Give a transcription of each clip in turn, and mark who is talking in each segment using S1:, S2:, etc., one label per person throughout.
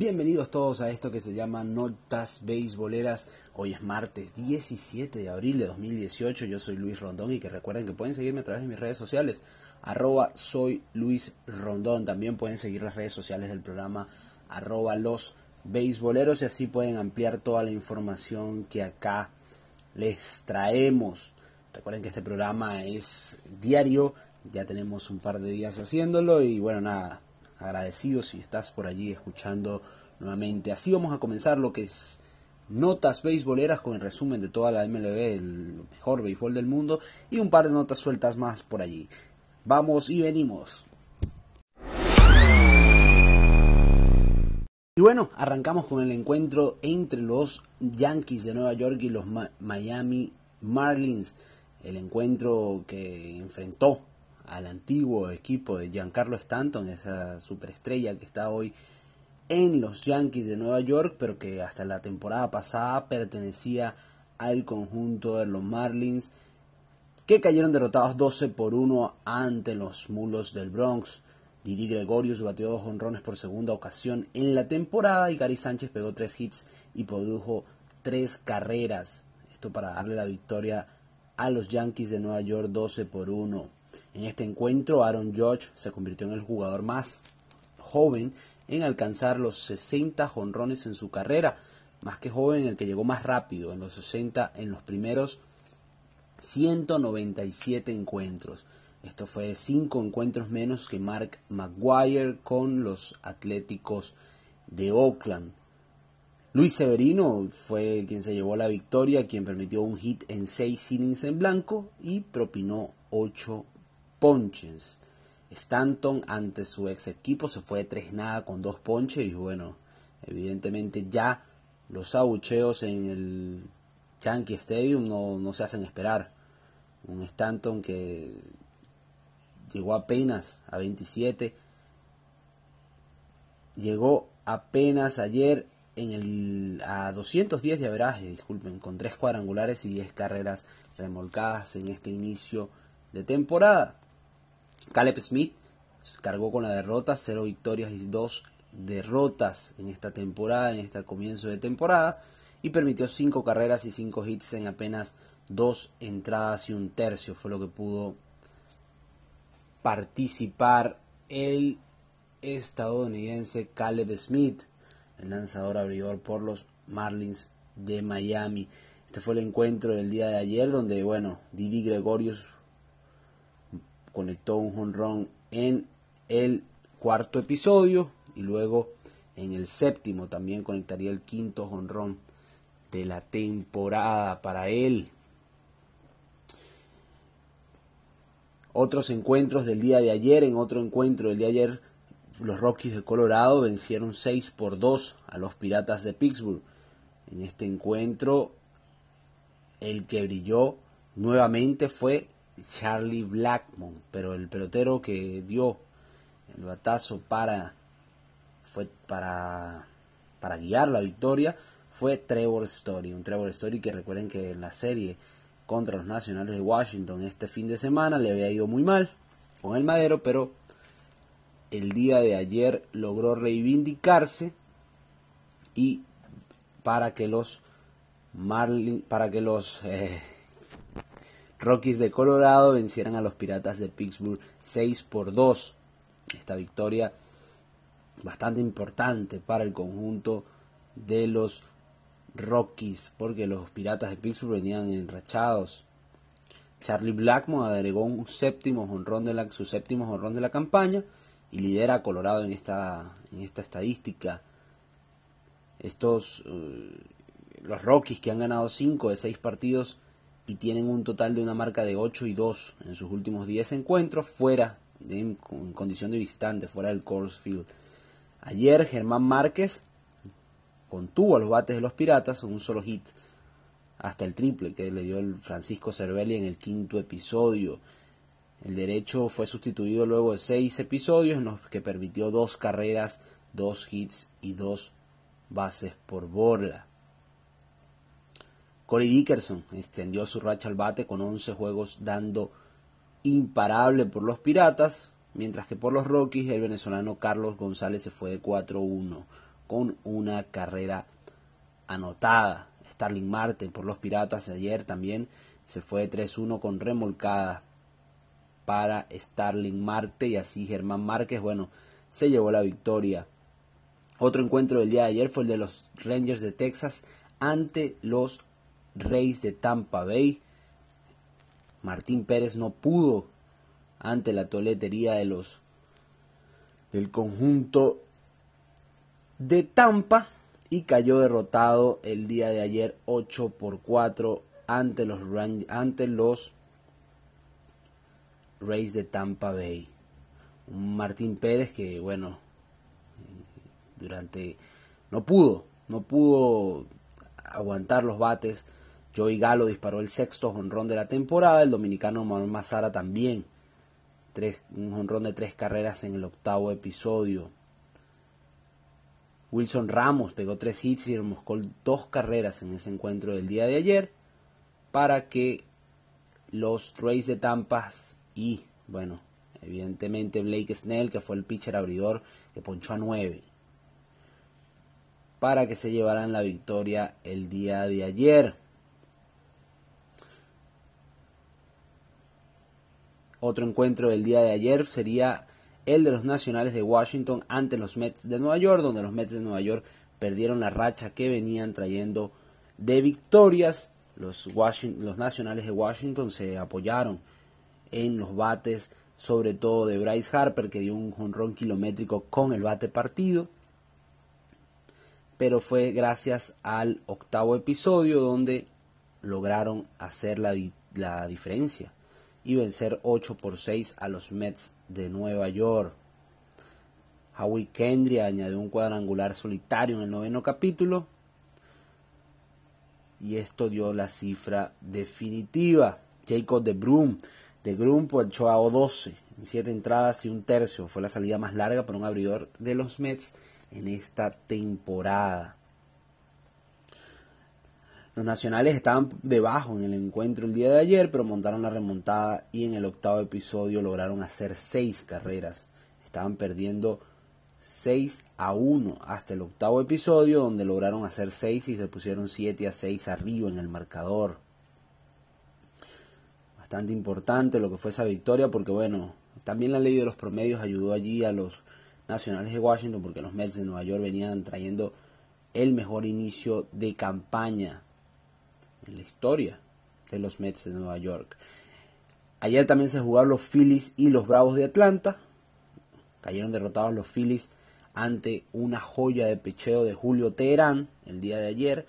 S1: Bienvenidos todos a esto que se llama Notas Beisboleras. Hoy es martes 17 de abril de 2018. Yo soy Luis Rondón y que recuerden que pueden seguirme a través de mis redes sociales. Arroba soy Luis. También pueden seguir las redes sociales del programa arroba los beisboleros y así pueden ampliar toda la información que acá les traemos. Recuerden que este programa es diario. Ya tenemos un par de días haciéndolo y bueno, nada, agradecido si estás por allí escuchando nuevamente. Así vamos a comenzar lo que es notas beisboleras con el resumen de toda la MLB, el mejor béisbol del mundo y un par de notas sueltas más por allí. Vamos y venimos. Y bueno, arrancamos con el encuentro entre los Yankees de Nueva York y los Miami Marlins. El encuentro que enfrentó al antiguo equipo de Giancarlo Stanton, esa superestrella que está hoy en los Yankees de Nueva York, pero que hasta la temporada pasada pertenecía al conjunto de los Marlins, que cayeron derrotados 12 por 1 ante los Mulos del Bronx. Didi Gregorius batió dos honrones por segunda ocasión en la temporada y Gary Sánchez pegó tres hits y produjo tres carreras. Esto para darle la victoria a los Yankees de Nueva York 12 por 1. En este encuentro, Aaron Judge se convirtió en el jugador más joven en alcanzar los 60 jonrones en su carrera, más que joven el que llegó más rápido en los 60 en los primeros 197 encuentros. Esto fue 5 encuentros menos que Mark McGuire con los Atléticos de Oakland. Luis Severino fue quien se llevó la victoria, quien permitió un hit en 6 innings en blanco y propinó 8 ponches. Stanton ante su ex equipo se fue tres nada con dos ponches y bueno, evidentemente ya los abucheos en el Yankee Stadium no, no se hacen esperar. Un Stanton que llegó apenas a 27, llegó apenas ayer en el, a 210 de average, disculpen, con tres cuadrangulares y 10 carreras remolcadas en este inicio de temporada. Caleb Smith cargó con la derrota, 0 victorias y 2 derrotas en esta temporada, en este comienzo de temporada, y permitió 5 carreras y 5 hits en apenas 2 entradas y un tercio. Fue lo que pudo participar el estadounidense Caleb Smith, el lanzador abridor por los Marlins de Miami. Este fue el encuentro del día de ayer donde, bueno, Didi Gregorius conectó un jonrón en el cuarto episodio y luego en el séptimo también conectaría el quinto jonrón de la temporada para él. Otros encuentros del día de ayer, en otro encuentro del día de ayer, los Rockies de Colorado vencieron 6 por 2 a los Piratas de Pittsburgh. En este encuentro, el que brilló nuevamente fue Charlie Blackmon, pero el pelotero que dio el batazo para fue para para guiar la victoria fue Trevor Story, un Trevor Story que recuerden que en la serie contra los Nacionales de Washington este fin de semana le había ido muy mal con el Madero, pero el día de ayer logró reivindicarse y para que los Marlin, para que los eh, Rockies de Colorado vencieran a los Piratas de Pittsburgh 6 por 2. Esta victoria bastante importante para el conjunto de los Rockies, porque los Piratas de Pittsburgh venían enrachados. Charlie Blackmon agregó un séptimo honrón de la, su séptimo honrón de la campaña y lidera a Colorado en esta, en esta estadística. Estos, eh, los Rockies que han ganado 5 de 6 partidos y tienen un total de una marca de 8 y 2 en sus últimos 10 encuentros fuera, de, en condición de visitante, fuera del Coors Field. Ayer Germán Márquez contuvo a los bates de los Piratas en un solo hit hasta el triple que le dio el Francisco Cervelli en el quinto episodio. El derecho fue sustituido luego de seis episodios en los que permitió dos carreras, dos hits y dos bases por bola. Corey Dickerson extendió su racha al bate con 11 juegos dando imparable por los Piratas, mientras que por los Rockies el venezolano Carlos González se fue de 4-1 con una carrera anotada. Starling Marte por los Piratas ayer también se fue 3-1 con remolcada para Starling Marte y así Germán Márquez, bueno, se llevó la victoria. Otro encuentro del día de ayer fue el de los Rangers de Texas ante los Reyes de Tampa Bay. Martín Pérez no pudo ante la toletería de los del conjunto de Tampa y cayó derrotado el día de ayer 8 por 4 ante los, ante los Rays de Tampa Bay. Martín Pérez que, bueno, durante. No pudo, no pudo aguantar los bates. Joey Galo disparó el sexto jonrón de la temporada. El dominicano Manuel Mazara también. Un jonrón de tres carreras en el octavo episodio. Wilson Ramos pegó tres hits y remoscó dos carreras en ese encuentro del día de ayer para que los Rays de Tampa y, bueno, evidentemente Blake Snell, que fue el pitcher abridor, que ponchó a 9, para que se llevaran la victoria el día de ayer. Otro encuentro del día de ayer sería el de los Nacionales de Washington ante los Mets de Nueva York, donde los Mets de Nueva York perdieron la racha que venían trayendo de victorias. Los, los Nacionales de Washington se apoyaron en los bates, sobre todo de Bryce Harper, que dio un jonrón kilométrico con el bate partido. Pero fue gracias al octavo episodio donde lograron hacer la, la diferencia y vencer 8 por 6 a los Mets de Nueva York. Howie Kendry añadió un cuadrangular solitario en el noveno capítulo y esto dio la cifra definitiva. Jacob de Broom de Grupo echó a O12 en 7 entradas y un tercio. Fue la salida más larga para un abridor de los Mets en esta temporada. Los nacionales estaban debajo en el encuentro el día de ayer, pero montaron la remontada y en el octavo episodio lograron hacer 6 carreras. Estaban perdiendo 6 a 1 hasta el octavo episodio, donde lograron hacer 6 y se pusieron 7 a 6 arriba en el marcador bastante importante lo que fue esa victoria, porque bueno, también la ley de los promedios ayudó allí a los nacionales de Washington, porque los Mets de Nueva York venían trayendo el mejor inicio de campaña en la historia de los Mets de Nueva York. Ayer también se jugaron los Phillies y los Bravos de Atlanta. Cayeron derrotados los Phillies ante una joya de pecheo de Julio Teherán el día de ayer.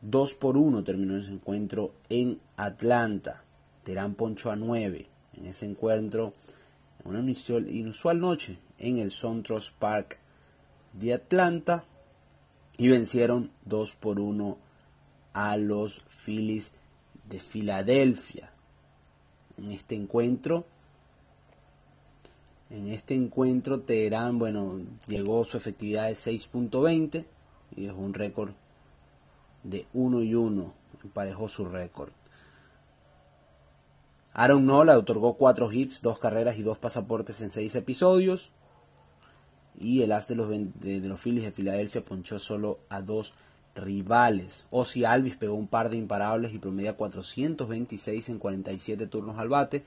S1: 2 por 1 terminó ese encuentro en Atlanta. Terán poncho a 9 en ese encuentro, en una inusual noche en el Sontros Park de Atlanta y vencieron 2 por 1 a los Phillies de Filadelfia. En este encuentro, en este encuentro Teherán, bueno, llegó su efectividad de 6.20 y dejó un récord de 1 y 1, emparejó su récord. Aaron Nola otorgó cuatro hits, dos carreras y dos pasaportes en seis episodios. Y el as de los, de, los Phillies de Filadelfia ponchó solo a dos rivales. Ozzy Alvis pegó un par de imparables y promedia 426 en 47 turnos al bate.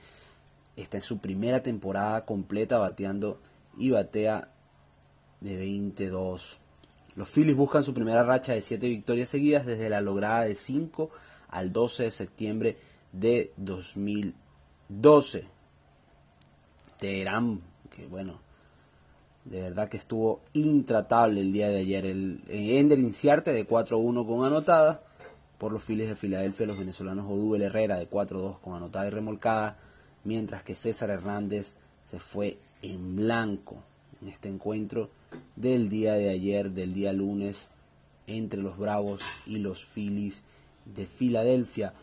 S1: Esta es su primera temporada completa bateando y batea de 22. Los Phillies buscan su primera racha de 7 victorias seguidas desde la lograda de 5 al 12 de septiembre de 2012. Teherán, que bueno, de verdad que estuvo intratable el día de ayer. El, Ender Inciarte de 4-1 con anotada por los files de Filadelfia, los venezolanos Odubel Herrera de 4-2 con anotada y remolcada, mientras que César Hernández se fue en blanco en este encuentro del día de ayer, del día lunes, entre los Bravos y los Phillies de Filadelfia.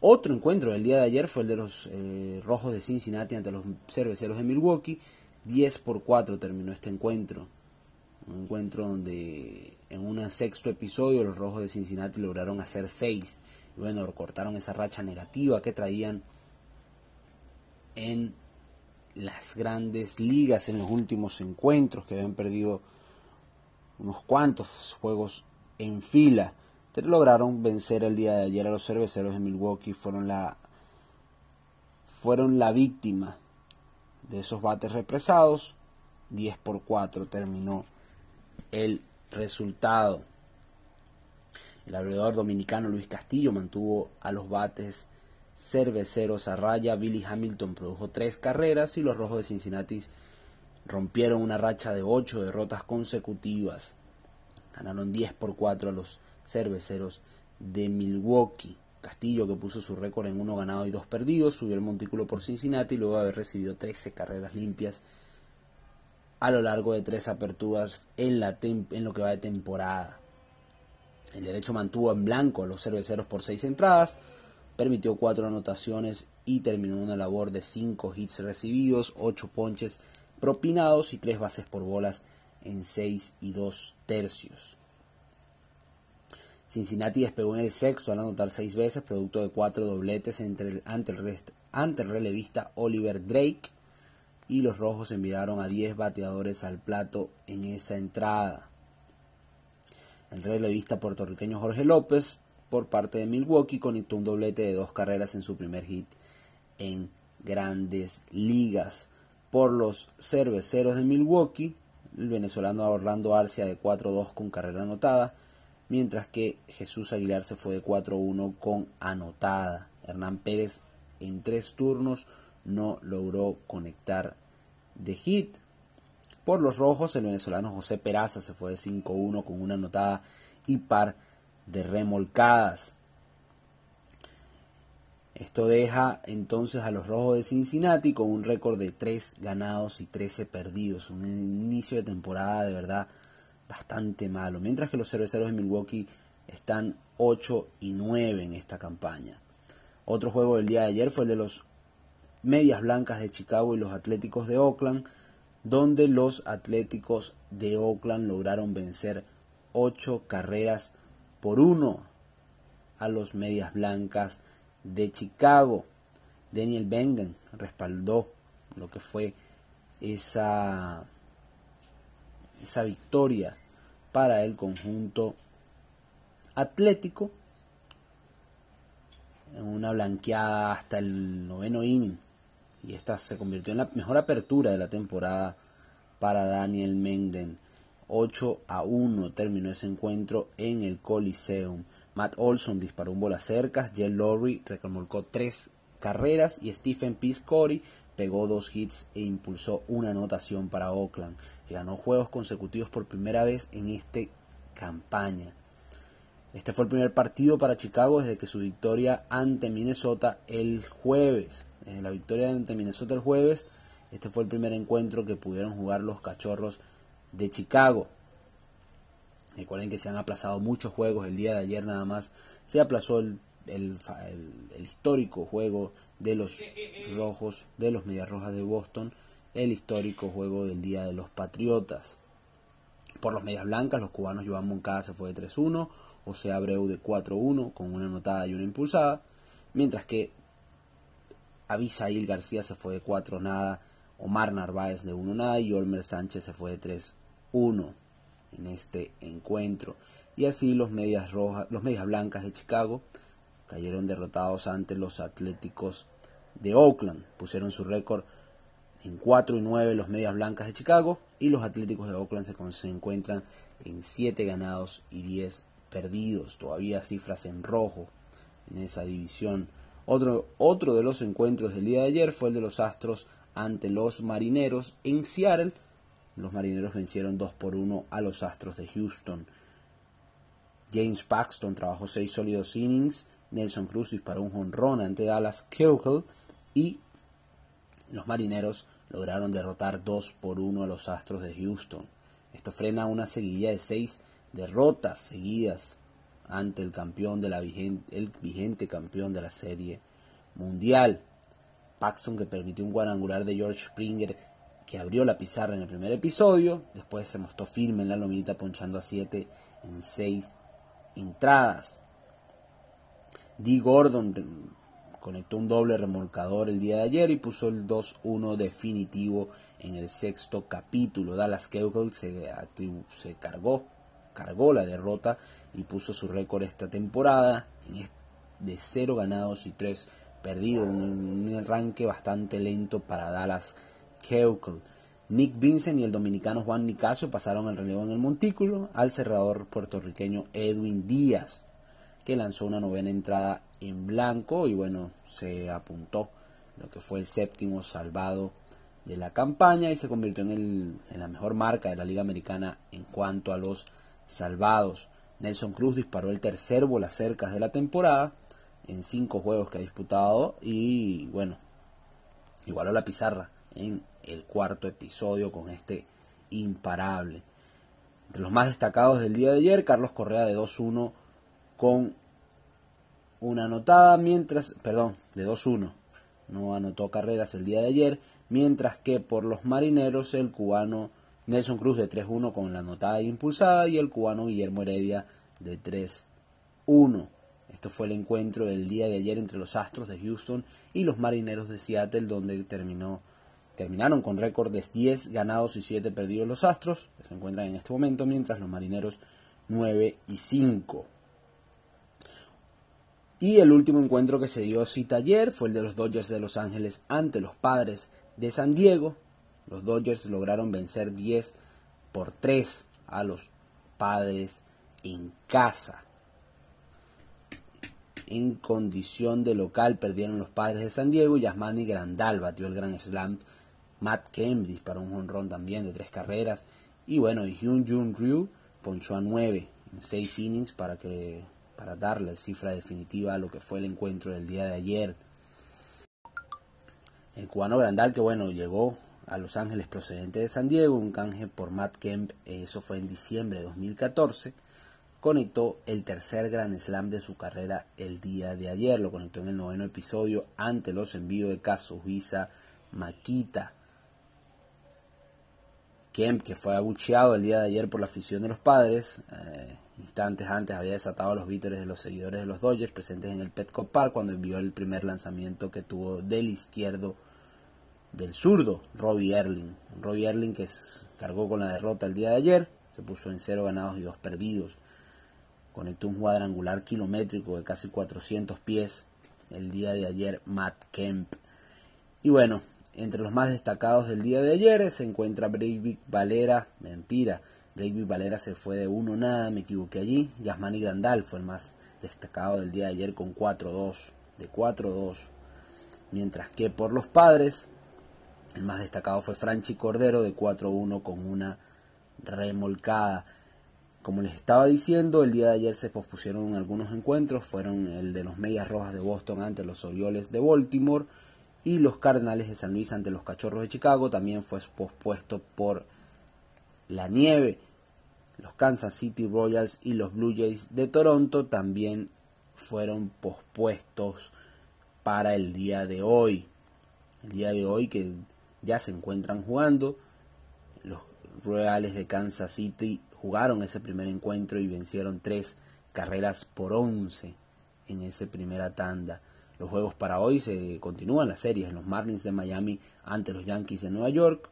S1: Otro encuentro del día de ayer fue el de los eh, Rojos de Cincinnati ante los Cerveceros de Milwaukee. 10 por 4 terminó este encuentro. Un encuentro donde en un sexto episodio los Rojos de Cincinnati lograron hacer 6. Y bueno, cortaron esa racha negativa que traían en las grandes ligas en los últimos encuentros que habían perdido unos cuantos juegos en fila, lograron vencer el día de ayer a los cerveceros de Milwaukee, fueron la fueron la víctima de esos bates represados. 10 por 4 terminó el resultado. El abridor dominicano Luis Castillo mantuvo a los bates cerveceros a raya. Billy Hamilton produjo tres carreras y los Rojos de Cincinnati rompieron una racha de ocho derrotas consecutivas. Ganaron 10 por 4 a los cerveceros de Milwaukee. Castillo, que puso su récord en uno ganado y dos perdidos, subió el montículo por Cincinnati luego de haber recibido 13 carreras limpias a lo largo de tres aperturas en, la lo que va de temporada. El derecho mantuvo en blanco a los cerveceros por seis entradas, permitió cuatro anotaciones y terminó una labor de cinco hits recibidos, ocho ponches propinados y tres bases por bolas en seis y dos tercios. Cincinnati despegó en el sexto al anotar seis veces, producto de cuatro dobletes ante, el, ante el relevista Oliver Drake. Y los rojos enviaron a 10 bateadores al plato en esa entrada. El relevista puertorriqueño Jorge López, por parte de Milwaukee, conectó un doblete de dos carreras en su primer hit en grandes ligas. Por los cerveceros de Milwaukee, el venezolano Orlando Arcia de 4-2 con carrera anotada mientras que Jesús Aguilar se fue de 4-1 con anotada. Hernán Pérez en tres turnos no logró conectar de hit. Por los rojos, el venezolano José Peraza se fue de 5-1 con una anotada y par de remolcadas. Esto deja entonces a los rojos de Cincinnati con un récord de 3 ganados y 13 perdidos. Un inicio de temporada de verdad bastante malo, mientras que los cerveceros de Milwaukee están 8 y 9 en esta campaña. Otro juego del día de ayer fue el de los Medias Blancas de Chicago y los Atléticos de Oakland, donde los Atléticos de Oakland lograron vencer 8 carreras por 1 a los Medias Blancas de Chicago. Daniel Bengen respaldó lo que fue esa esa victoria para el conjunto atlético en una blanqueada hasta el noveno inning. Y esta se convirtió en la mejor apertura de la temporada para Daniel Menden. 8 a 1 terminó ese encuentro en el Coliseum. Matt Olson disparó un bola cercas Jell Lowry recomolcó tres carreras y Stephen Piscori pegó dos hits e impulsó una anotación para Oakland, ganó juegos consecutivos por primera vez en esta campaña. Este fue el primer partido para Chicago desde que su victoria ante Minnesota el jueves. La victoria ante Minnesota el jueves, este fue el primer encuentro que pudieron jugar los cachorros de Chicago. Recuerden que se han aplazado muchos juegos. El día de ayer nada más se aplazó el, el histórico juego de los rojos, de los Medias Rojas de Boston, el histórico juego del Día de los Patriotas. Por los Medias Blancas, los cubanos Joan Moncada se fue de 3-1, José Abreu de 4-1 con una anotada y una impulsada, mientras que Abisail García se fue de 4 nada, Omar Narváez de 1 nada y Olmer Sánchez se fue de 3-1 en este encuentro. Y así los medias rojas, los medias blancas de Chicago cayeron derrotados ante los Atléticos de Oakland. Pusieron su récord en 4 y 9 los Medias Blancas de Chicago y los Atléticos de Oakland se, encuentran en 7 ganados y 10 perdidos. Todavía cifras en rojo en esa división. Otro, otro de los encuentros del día de ayer fue el de los Astros ante los Marineros en Seattle. Los Marineros vencieron 2 por 1 a los Astros de Houston. James Paxton trabajó 6 sólidos innings Nelson Cruz disparó un jonrón ante Dallas Keuchel y los marineros lograron derrotar 2 por 1 a los Astros de Houston. Esto frena una seguidilla de 6 derrotas seguidas ante el campeón de la vigente, el vigente campeón de la serie mundial. Paxton que permitió un cuadrangular de George Springer que abrió la pizarra en el primer episodio, después se mostró firme en la lomita ponchando a 7 en 6 entradas. Dee Gordon conectó un doble remolcador el día de ayer y puso el 2-1 definitivo en el sexto capítulo. Dallas Cowboys se, cargó, cargó la derrota y puso su récord esta temporada de 0 ganados y 3 perdidos. Un, arranque bastante lento para Dallas Cowboys. Nick Vincent y el dominicano Juan Nicasio pasaron el relevo en el montículo al cerrador puertorriqueño Edwin Díaz, que lanzó una novena entrada en blanco y bueno, se apuntó lo que fue el séptimo salvado de la campaña y se convirtió en, el, en la mejor marca de la Liga Americana en cuanto a los salvados. Nelson Cruz disparó el tercer bola cercas de la temporada en cinco juegos que ha disputado y bueno, igualó la pizarra en el cuarto episodio con este imparable. Entre los más destacados del día de ayer, Carlos Correa de 2-1 con una anotada, mientras, perdón, de 2-1, no anotó carreras el día de ayer, mientras que por los marineros el cubano Nelson Cruz de 3-1 con la anotada impulsada y el cubano Guillermo Heredia de 3-1. Esto fue el encuentro del día de ayer entre los Astros de Houston y los Marineros de Seattle, donde terminó, terminaron con récord de 10 ganados y 7 perdidos los Astros, que se encuentran en este momento, mientras los Marineros 9 y 5. Y el último encuentro que se dio cita ayer fue el de los Dodgers de Los Ángeles ante los Padres de San Diego. Los Dodgers lograron vencer 10 por 3 a los Padres en casa. En condición de local perdieron los Padres de San Diego Yasmani Grandal batió el gran slam. Matt Kemp para un honrón también de tres carreras. Y bueno, Hyun Jun Ryu ponchó a 9 en 6 innings para que para darle cifra definitiva a lo que fue el encuentro del día de ayer. El cubano Grandal, que bueno, llegó a Los Ángeles procedente de San Diego, un canje por Matt Kemp, eso fue en diciembre de 2014, conectó el tercer Grand Slam de su carrera el día de ayer, lo conectó en el noveno episodio ante los envíos de Visa Maquita. Kemp, que fue abucheado el día de ayer por la afición de los padres, eh, Instantes antes había desatado los vítores de los seguidores de los Dodgers presentes en el Petco Park cuando envió el primer lanzamiento que tuvo del izquierdo del zurdo, Robbie Erling. Robbie Erling que cargó con la derrota el día de ayer, se puso en cero ganados y dos perdidos. Conectó un cuadrangular kilométrico de casi 400 pies el día de ayer Matt Kemp. Y bueno, entre los más destacados del día de ayer se encuentra Breivik Valera, mentira, David Valera se fue de uno nada, me equivoqué allí. Yasmani Grandal fue el más destacado del día de ayer con 4-2, de 4-2. Mientras que por los padres, el más destacado fue Franchi Cordero de 4-1 con una remolcada. Como les estaba diciendo, el día de ayer se pospusieron algunos encuentros, fueron el de los Medias Rojas de Boston ante los Orioles de Baltimore y los Cardenales de San Luis ante los Cachorros de Chicago, también fue pospuesto por la nieve. Los Kansas City Royals y los Blue Jays de Toronto también fueron pospuestos para el día de hoy. El día de hoy que ya se encuentran jugando. Los Royals de Kansas City jugaron ese primer encuentro y vencieron tres carreras por once en esa primera tanda. Los juegos para hoy se continúan las series. Los Marlins de Miami ante los Yankees de Nueva York.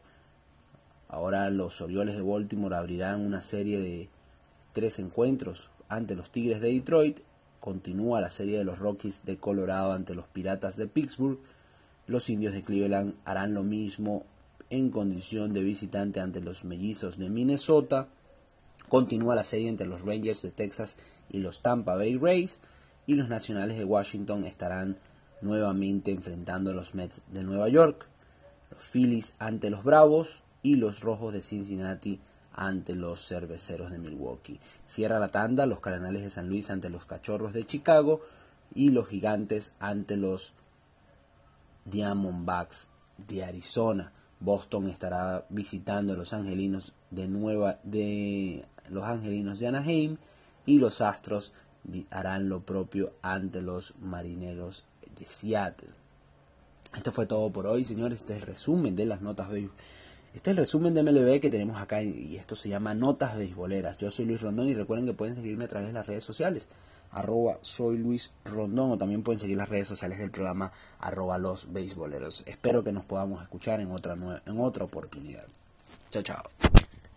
S1: Ahora los Orioles de Baltimore abrirán una serie de tres encuentros ante los Tigres de Detroit. Continúa la serie de los Rockies de Colorado ante los Piratas de Pittsburgh. Los Indios de Cleveland harán lo mismo en condición de visitante ante los Mellizos de Minnesota. Continúa la serie entre los Rangers de Texas y los Tampa Bay Rays. Y los Nacionales de Washington estarán nuevamente enfrentando a los Mets de Nueva York. Los Phillies ante los Bravos y los Rojos de Cincinnati ante los Cerveceros de Milwaukee. Cierra la tanda los Cardenales de San Luis ante los Cachorros de Chicago y los Gigantes ante los Diamondbacks de Arizona. Boston estará visitando a los Angelinos de Nueva de los Angelinos de Anaheim y los Astros harán lo propio ante los Marineros de Seattle. Esto fue todo por hoy, señores. Este es el resumen de las notas de este es el resumen de MLB que tenemos acá y esto se llama Notas Beisboleras. Yo soy Luis Rondón y recuerden que pueden seguirme a través de las redes sociales, arroba soy Luis o también pueden seguir las redes sociales del programa arroba los beisboleros. Espero que nos podamos escuchar en otra, en otra oportunidad. Chao, chao.